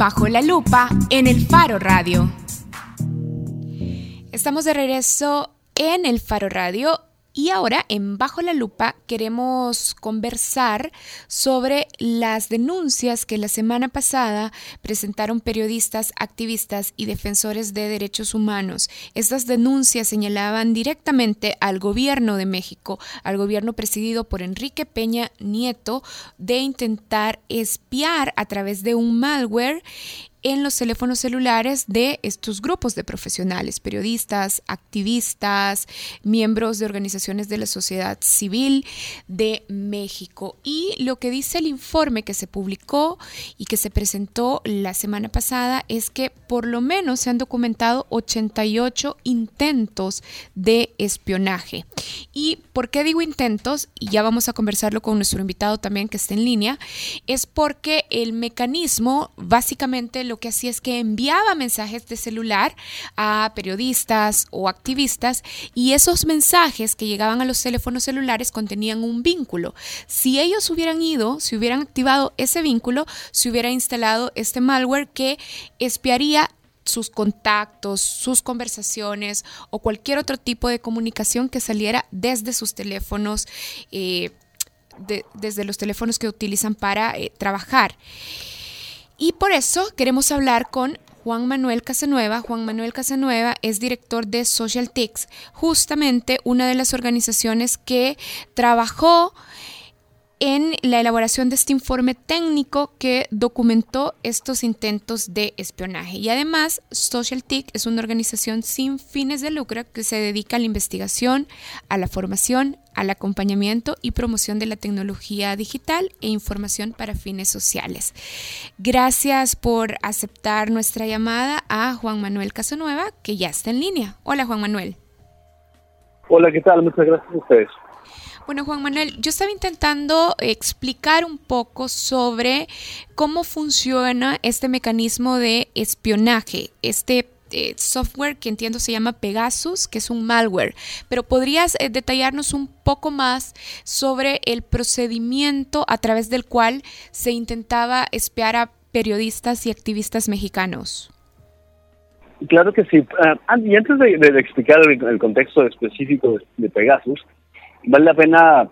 Bajo la lupa en el Faro Radio. Estamos de regreso en el Faro Radio y ahora en Bajo la Lupa queremos conversar sobre las denuncias que la semana pasada presentaron periodistas, activistas y defensores de derechos humanos. Estas denuncias señalaban directamente al gobierno de México, al gobierno presidido por Enrique Peña Nieto, de intentar espiar a través de un malware en los teléfonos celulares de estos grupos de profesionales, periodistas, activistas, miembros de organizaciones de la sociedad civil de México. Y lo que dice el informe que se publicó y que se presentó la semana pasada es que por lo menos se han documentado 88 intentos de espionaje. ¿Y por qué digo intentos? Y ya vamos a conversarlo con nuestro invitado también que está en línea. Es porque el mecanismo básicamente lo que hacía es que enviaba mensajes de celular a periodistas o activistas y esos mensajes que llegaban a los teléfonos celulares contenían un vínculo. Si ellos hubieran ido, si hubieran activado ese vínculo, se hubiera instalado este malware que espiaría sus contactos, sus conversaciones o cualquier otro tipo de comunicación que saliera desde sus teléfonos, eh, desde los teléfonos que utilizan para eh, trabajar. Y por eso queremos hablar con Juan Manuel Casanueva. Juan Manuel Casanueva es director de Social Ticks, justamente una de las organizaciones que trabajó en la elaboración de este informe técnico que documentó estos intentos de espionaje. Y además, SocialTIC es una organización sin fines de lucro que se dedica a la investigación, a la formación, al acompañamiento y promoción de la tecnología digital e información para fines sociales. Gracias por aceptar nuestra llamada a Juan Manuel Casanueva, que ya está en línea. Hola, Juan Manuel. Hola, ¿qué tal? Muchas gracias a ustedes. Bueno, Juan Manuel, yo estaba intentando explicar un poco sobre cómo funciona este mecanismo de espionaje, este eh, software que entiendo se llama Pegasus, que es un malware. Pero podrías eh, detallarnos un poco más sobre el procedimiento a través del cual se intentaba espiar a periodistas y activistas mexicanos. Claro que sí. Ah, y antes de, explicar el, contexto específico de Pegasus, vale la pena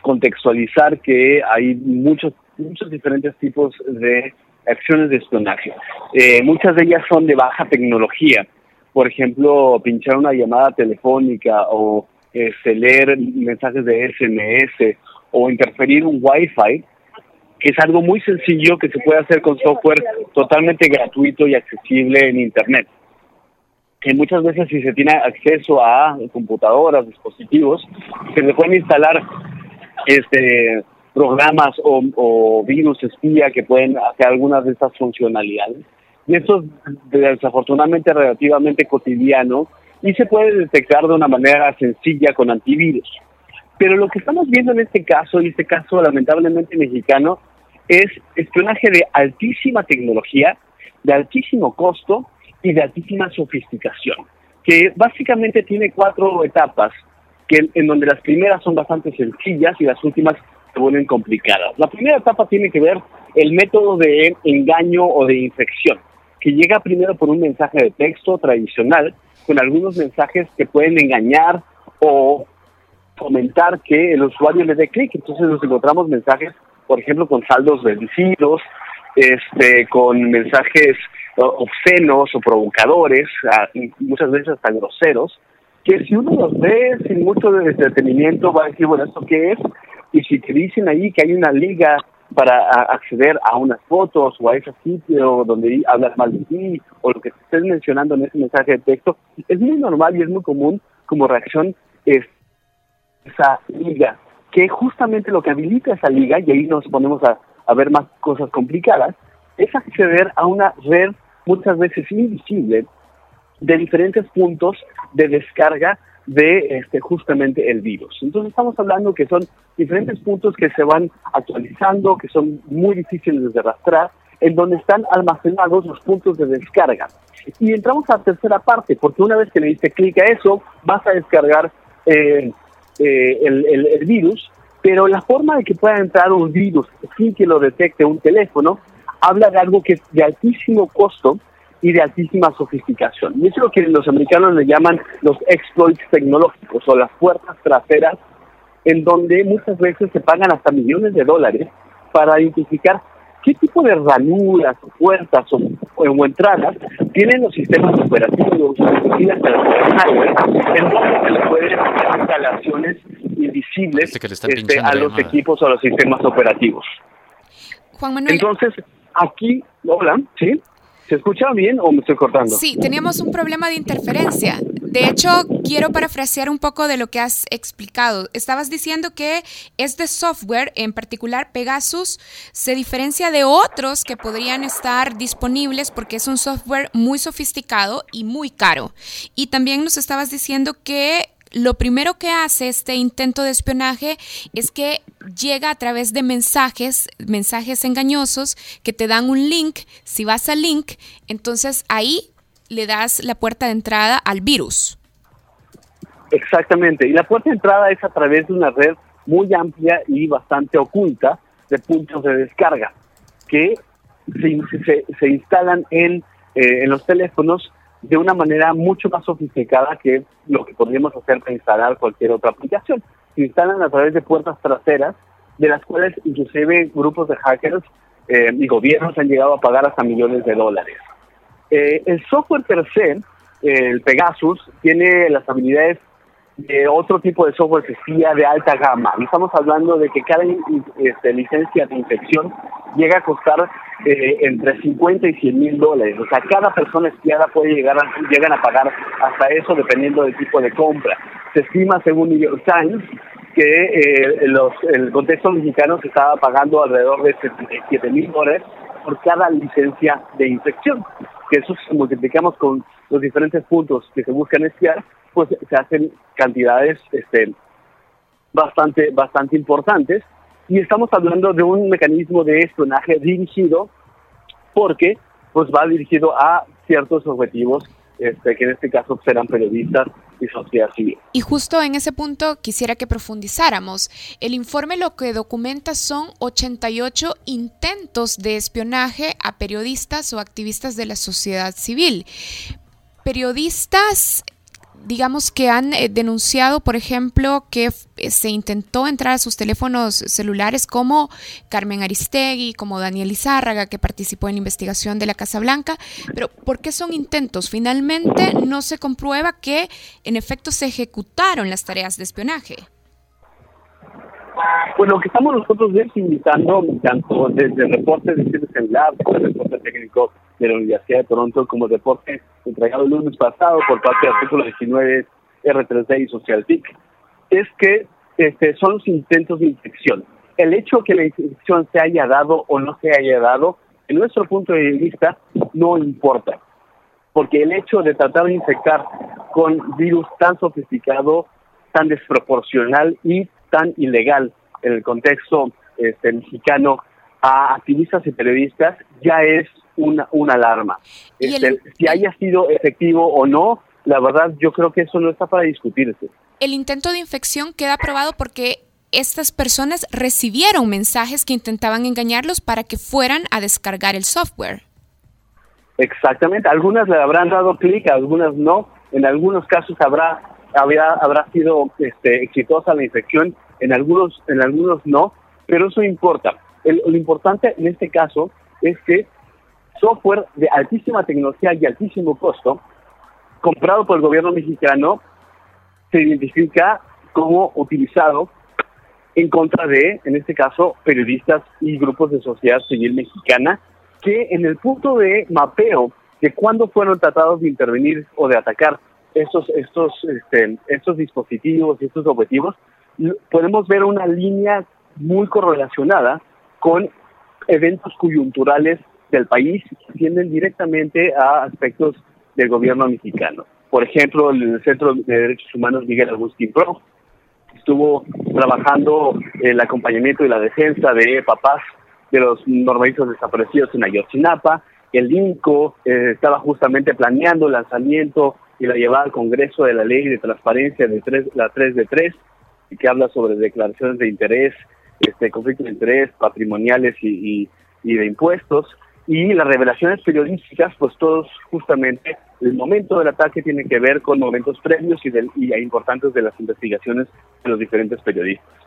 contextualizar que hay muchos, muchos diferentes tipos de acciones de espionaje. Eh, muchas de ellas son de baja tecnología. Por ejemplo, pinchar una llamada telefónica o este, leer mensajes de SMS o interferir un Wi-Fi, que es algo muy sencillo que se puede hacer con software totalmente gratuito y accesible en Internet que muchas veces si se tiene acceso a computadoras, dispositivos, se le pueden instalar este programas o, virus espía que pueden hacer algunas de estas funcionalidades. Y eso es desafortunadamente relativamente cotidiano y se puede detectar de una manera sencilla con antivirus. Pero lo que estamos viendo en este caso, y este caso lamentablemente mexicano, es espionaje de altísima tecnología, de altísimo costo y de altísima sofisticación, que básicamente tiene cuatro etapas, que en donde las primeras son bastante sencillas y las últimas se vuelven complicadas. La primera etapa tiene que ver el método de engaño o de infección, que llega primero por un mensaje de texto tradicional, con algunos mensajes que pueden engañar o comentar que el usuario le dé clic. Entonces nos encontramos mensajes, por ejemplo, con saldos vencidos, este, con mensajes obscenos o provocadores, muchas veces hasta groseros, que si uno los ve sin mucho detenimiento va a decir, bueno, ¿esto qué es? Y si te dicen ahí que hay una liga para acceder a unas fotos o a ese sitio donde hablas mal de ti o lo que estés mencionando en ese mensaje de texto, es muy normal y es muy común como reacción es esa liga, que justamente lo que habilita esa liga, y ahí nos ponemos a ver más cosas complicadas, es acceder a una red muchas veces invisible de diferentes puntos de descarga de este justamente el virus. Entonces estamos hablando que son diferentes puntos que se van actualizando, que son muy difíciles de rastrear, en donde están almacenados los puntos de descarga. Y entramos a la tercera parte, porque una vez que le diste clic a eso, vas a descargar eh, eh, el, el virus, pero la forma de que pueda entrar un virus sin que lo detecte un teléfono habla de algo que es de altísimo costo y de altísima sofisticación. Y eso es lo que los americanos le llaman los exploits tecnológicos o las puertas traseras, en donde muchas veces se pagan hasta millones de dólares para identificar qué tipo de ranuras o puertas o, entradas tienen los sistemas operativos y las en donde se le pueden hacer instalaciones invisibles este, a los equipos o a los sistemas operativos. Juan Manuel. Entonces, aquí, hola, ¿sí? ¿Se escucha bien o me estoy cortando? Sí, teníamos un problema de interferencia. De hecho, quiero parafrasear un poco de lo que has explicado. Estabas diciendo que este software, en particular Pegasus, se diferencia de otros que podrían estar disponibles porque es un software muy sofisticado y muy caro. Y también nos estabas diciendo que lo primero que hace este intento de espionaje es que llega a través de mensajes, mensajes engañosos que te dan un link. Si vas al link, entonces ahí le das la puerta de entrada al virus. Exactamente, y la puerta de entrada es a través de una red muy amplia y bastante oculta de puntos de descarga que se, se, instalan en, eh, en los teléfonos de una manera mucho más sofisticada que lo que podríamos hacer para instalar cualquier otra aplicación. Se instalan a través de puertas traseras, de las cuales inclusive grupos de hackers eh, y gobiernos han llegado a pagar hasta millones de dólares. Eh, el software per se, el Pegasus, tiene las habilidades de otro tipo de software que espía de alta gama. Estamos hablando de que cada este, licencia de infección llega a costar eh, entre 50 y 100 mil dólares. O sea, cada persona espiada puede llegar a, llegan a pagar hasta eso dependiendo del tipo de compra. Se estima, según New York Times, que eh, los, el contexto mexicano se estaba pagando alrededor de 77 mil dólares por cada licencia de infección. Que eso si multiplicamos con los diferentes puntos que se buscan espiar, pues se hacen cantidades este, bastante, bastante importantes. Y estamos hablando de un mecanismo de espionaje dirigido porque pues va dirigido a ciertos objetivos este, que en este caso serán periodistas y sociedad civil. Y justo en ese punto quisiera que profundizáramos. El informe lo que documenta son 88 intentos de espionaje a periodistas o activistas de la sociedad civil. Periodistas digamos que han eh, denunciado, por ejemplo, que eh, se intentó entrar a sus teléfonos celulares como Carmen Aristegui, como Daniel Izárraga, que participó en la investigación de la Casa Blanca. Pero ¿por qué son intentos? Finalmente no se comprueba que en efecto se ejecutaron las tareas de espionaje. Pues lo que estamos nosotros es invitando, tanto desde el reporte de Citizen Lab, el reporte técnico de la Universidad de Toronto, como el reporte entregado el lunes pasado por parte del artículo 19 R3D y SocialTIC, es que este, son los intentos de infección. El hecho que la infección se haya dado o no se haya dado, en nuestro punto de vista, no importa. Porque el hecho de tratar de infectar con virus tan sofisticado, tan desproporcional y tan ilegal en el contexto este, mexicano a activistas y periodistas ya es una, una alarma. Este, si haya sido efectivo o no, la verdad yo creo que eso no está para discutirse. El intento de infección queda probado porque estas personas recibieron mensajes que intentaban engañarlos para que fueran a descargar el software. Exactamente, algunas le habrán dado clic, algunas no. En algunos casos habrá habrá, habrá sido este, exitosa la infección, en algunos, en algunos no, pero eso importa. Lo importante en este caso es que software de altísima tecnología y altísimo costo, comprado por el gobierno mexicano, se identifica como utilizado en contra de, en este caso, periodistas y grupos de sociedad civil mexicana, que en el punto de mapeo de cuándo fueron tratados de intervenir o de atacar estos, estos, este, estos dispositivos y estos objetivos, podemos ver una línea muy correlacionada con eventos coyunturales del país que tienden directamente a aspectos del gobierno mexicano. Por ejemplo, el Centro de Derechos Humanos Miguel Agustín Pro estuvo trabajando el acompañamiento y la defensa de papás de los normalistas desaparecidos en Ayotzinapa. El INCO eh, estaba justamente planeando el lanzamiento y la llevada al Congreso de la Ley de Transparencia de la 3 de 3, y que habla sobre declaraciones de interés, este conflictos de interés patrimoniales y, y, de impuestos. y las revelaciones periodísticas, pues todos justamente el momento del ataque tiene que ver con momentos previos y, del, y importantes de las investigaciones de los diferentes periodistas.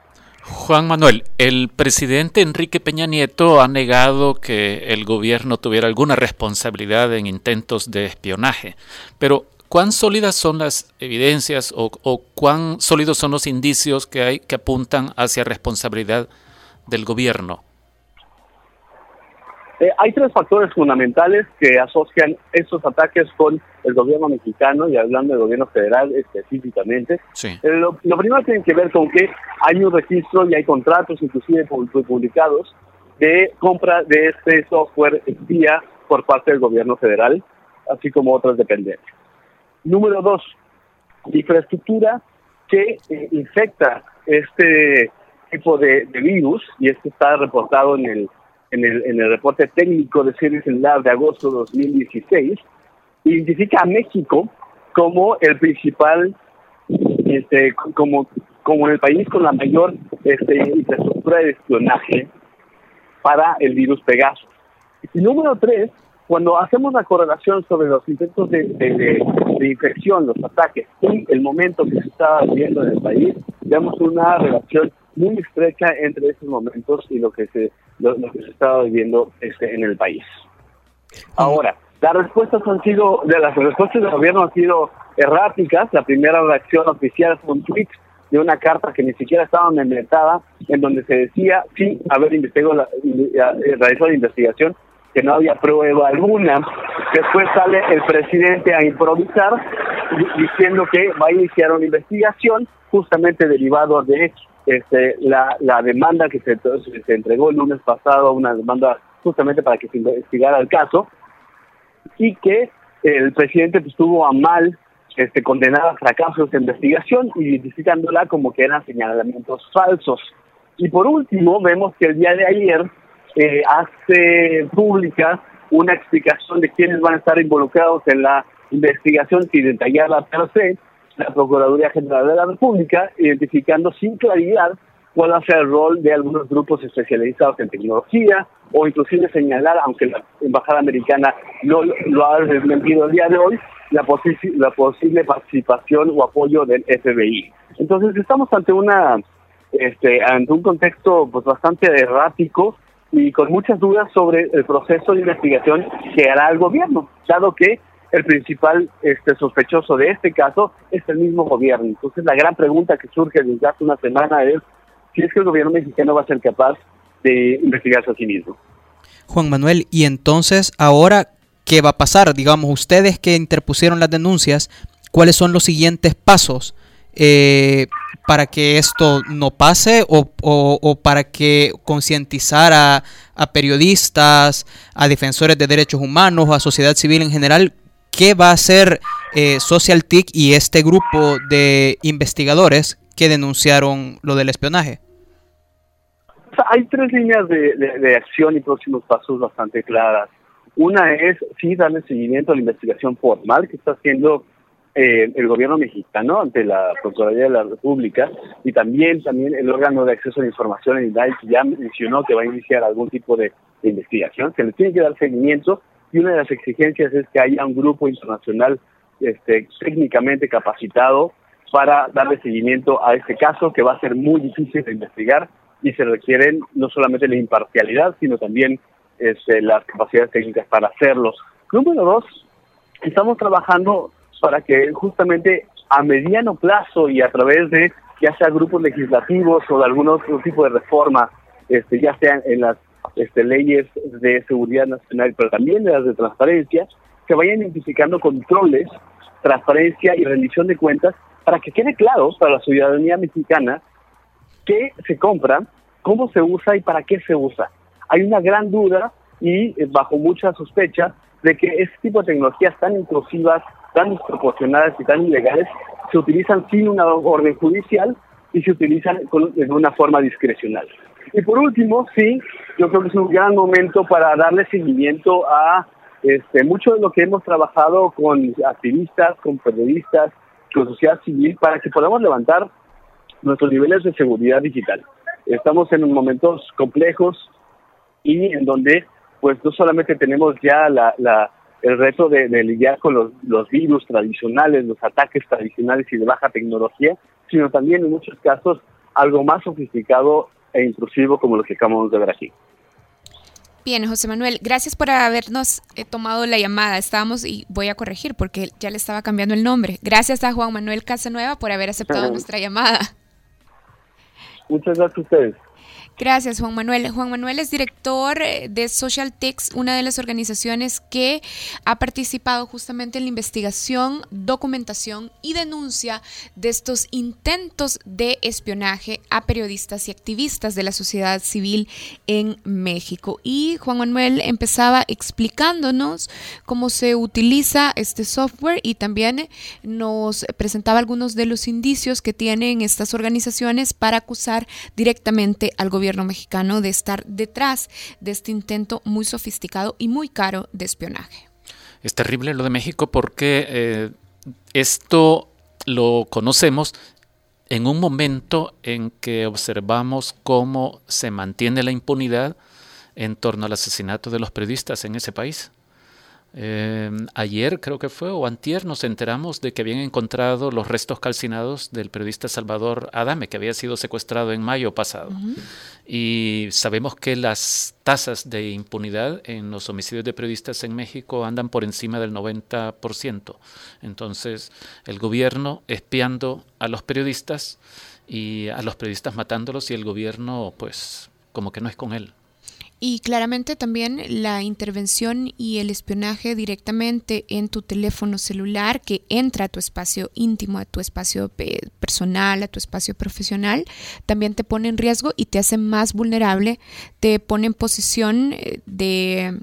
Juan Manuel, el presidente Enrique Peña Nieto ha negado que el gobierno tuviera alguna responsabilidad en intentos de espionaje, pero ¿cuán sólidas son las evidencias o, o cuán sólidos son los indicios que hay que apuntan hacia responsabilidad del gobierno? Eh, hay tres factores fundamentales que asocian estos ataques con el gobierno mexicano y hablando del gobierno federal específicamente. Eh, lo, primero tiene que ver con que hay un registro y hay contratos inclusive publicados de compra de este software espía por parte del gobierno federal, así como otras dependencias. Número dos, infraestructura que eh, infecta este tipo de, virus y esto está reportado en el en el, en el reporte técnico de Citizen Lab de agosto de 2016, identifica a México como el principal, este, como, como el país con la mayor este, infraestructura de espionaje para el virus Pegasus. Y número tres, cuando hacemos la correlación sobre los intentos de, infección, los ataques y el momento que se está viviendo en el país, vemos una relación muy estrecha entre estos momentos y lo que se lo, que se estaba viviendo este, en el país. Ahora, las respuestas han sido, de las respuestas del gobierno han sido erráticas. La primera reacción oficial fue un tweet de una carta que ni siquiera estaba inventada, en donde se decía, sí, haber investigado la, eh, realizado la investigación, que no había prueba alguna. Después sale el presidente a improvisar, diciendo que va a iniciar una investigación justamente derivado de este, la, demanda que se, se entregó el lunes pasado, una demanda justamente para que se investigara el caso, y que el presidente pues, tuvo a mal este, condenar a fracasos de investigación, identificándola como que eran señalamientos falsos. Y por último, vemos que el día de ayer eh, hace pública una explicación de quiénes van a estar involucrados en la investigación sin detallarla per se, la Procuraduría General de la República, identificando sin claridad cuál va a ser el rol de algunos grupos especializados en tecnología o inclusive señalar, aunque la Embajada Americana no lo ha desmentido el día de hoy, la, la posible participación o apoyo del FBI. Entonces estamos ante una este, ante un contexto pues bastante errático y con muchas dudas sobre el proceso de investigación que hará el gobierno, dado que el principal este, sospechoso de este caso es el mismo gobierno. Entonces la gran pregunta que surge desde hace una semana es si es que el gobierno mexicano va a ser capaz de investigarse a sí mismo. Juan Manuel, y entonces ahora, ¿qué va a pasar? Digamos, ustedes que interpusieron las denuncias, ¿cuáles son los siguientes pasos eh, para que esto no pase o, o para que concientizar a, periodistas, a defensores de derechos humanos, a sociedad civil en general? ¿Qué va a hacer eh, SocialTIC y este grupo de investigadores que denunciaron lo del espionaje? Hay tres líneas de, acción y próximos pasos bastante claras. Una es, sí, darle seguimiento a la investigación formal que está haciendo eh, el gobierno mexicano ante la Procuraduría de la República y también también el órgano de acceso a la información en IDAI ya mencionó que va a iniciar algún tipo de, de investigación. Se le tiene que dar seguimiento y una de las exigencias es que haya un grupo internacional este, técnicamente capacitado para darle seguimiento a este caso que va a ser muy difícil de investigar y se requieren no solamente la imparcialidad, sino también este, las capacidades técnicas para hacerlos. Número dos, estamos trabajando para que justamente a mediano plazo y a través de ya sea grupos legislativos o de algún otro tipo de reforma, este, ya sean en las este, leyes de seguridad nacional, pero también de las de transparencia, que vayan identificando controles, transparencia y rendición de cuentas para que quede claro para la ciudadanía mexicana qué se compra, cómo se usa y para qué se usa. Hay una gran duda y eh, bajo mucha sospecha de que este tipo de tecnologías tan intrusivas, tan desproporcionadas y tan ilegales se utilizan sin una orden judicial y se utilizan de una forma discrecional. Y por último, sí, yo creo que es un gran momento para darle seguimiento a este, mucho de lo que hemos trabajado con activistas, con periodistas, con sociedad civil, para que podamos levantar nuestros niveles de seguridad digital. Estamos en momentos complejos y en donde pues no solamente tenemos ya la, la el reto de, lidiar con los, los virus tradicionales, los ataques tradicionales y de baja tecnología, sino también en muchos casos algo más sofisticado e intrusivo como lo que acabamos de ver aquí. Bien, José Manuel, gracias por habernos eh, tomado la llamada. Estábamos, y voy a corregir porque ya le estaba cambiando el nombre. Gracias a Juan Manuel Casanueva por haber aceptado nuestra llamada. Muchas gracias a ustedes. Gracias, Juan Manuel. Juan Manuel es director eh, de Social Text, una de las organizaciones que ha participado justamente en la investigación, documentación y denuncia de estos intentos de espionaje a periodistas y activistas de la sociedad civil en México. Y Juan Manuel empezaba explicándonos cómo se utiliza este software y también nos presentaba algunos de los indicios que tienen estas organizaciones para acusar directamente al gobierno gobierno mexicano de estar detrás de este intento muy sofisticado y muy caro de espionaje. Es terrible lo de México porque eh, esto lo conocemos en un momento en que observamos cómo se mantiene la impunidad en torno al asesinato de los periodistas en ese país. Em, ayer creo que fue, o antier, nos enteramos de que habían encontrado los restos calcinados del periodista Salvador Adame, que había sido secuestrado en mayo pasado. Y sabemos que las tasas de impunidad en los homicidios de periodistas en México andan por encima del 90%. Entonces, el gobierno espiando a los periodistas y a los periodistas matándolos y el gobierno, pues, como que no es con él. Y claramente también la intervención y el espionaje directamente en tu teléfono celular que entra a tu espacio íntimo, a tu espacio personal, a tu espacio profesional, también te pone en riesgo y te hace más vulnerable, te pone en posición eh, de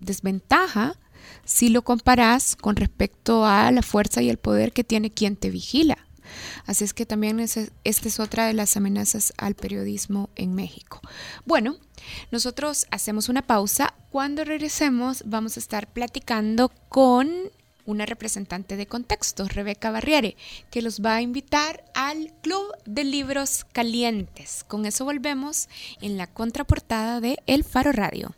desventaja si lo comparas con respecto a la fuerza y el poder que tiene quien te vigila. Así es que también esta es otra de las amenazas al periodismo en México. Bueno, nosotros hacemos una pausa. Cuando regresemos vamos a estar platicando con una representante de contexto, Rebeca Barriere, que los va a invitar al Club de Libros Calientes. Con eso volvemos en la contraportada de El Faro Radio.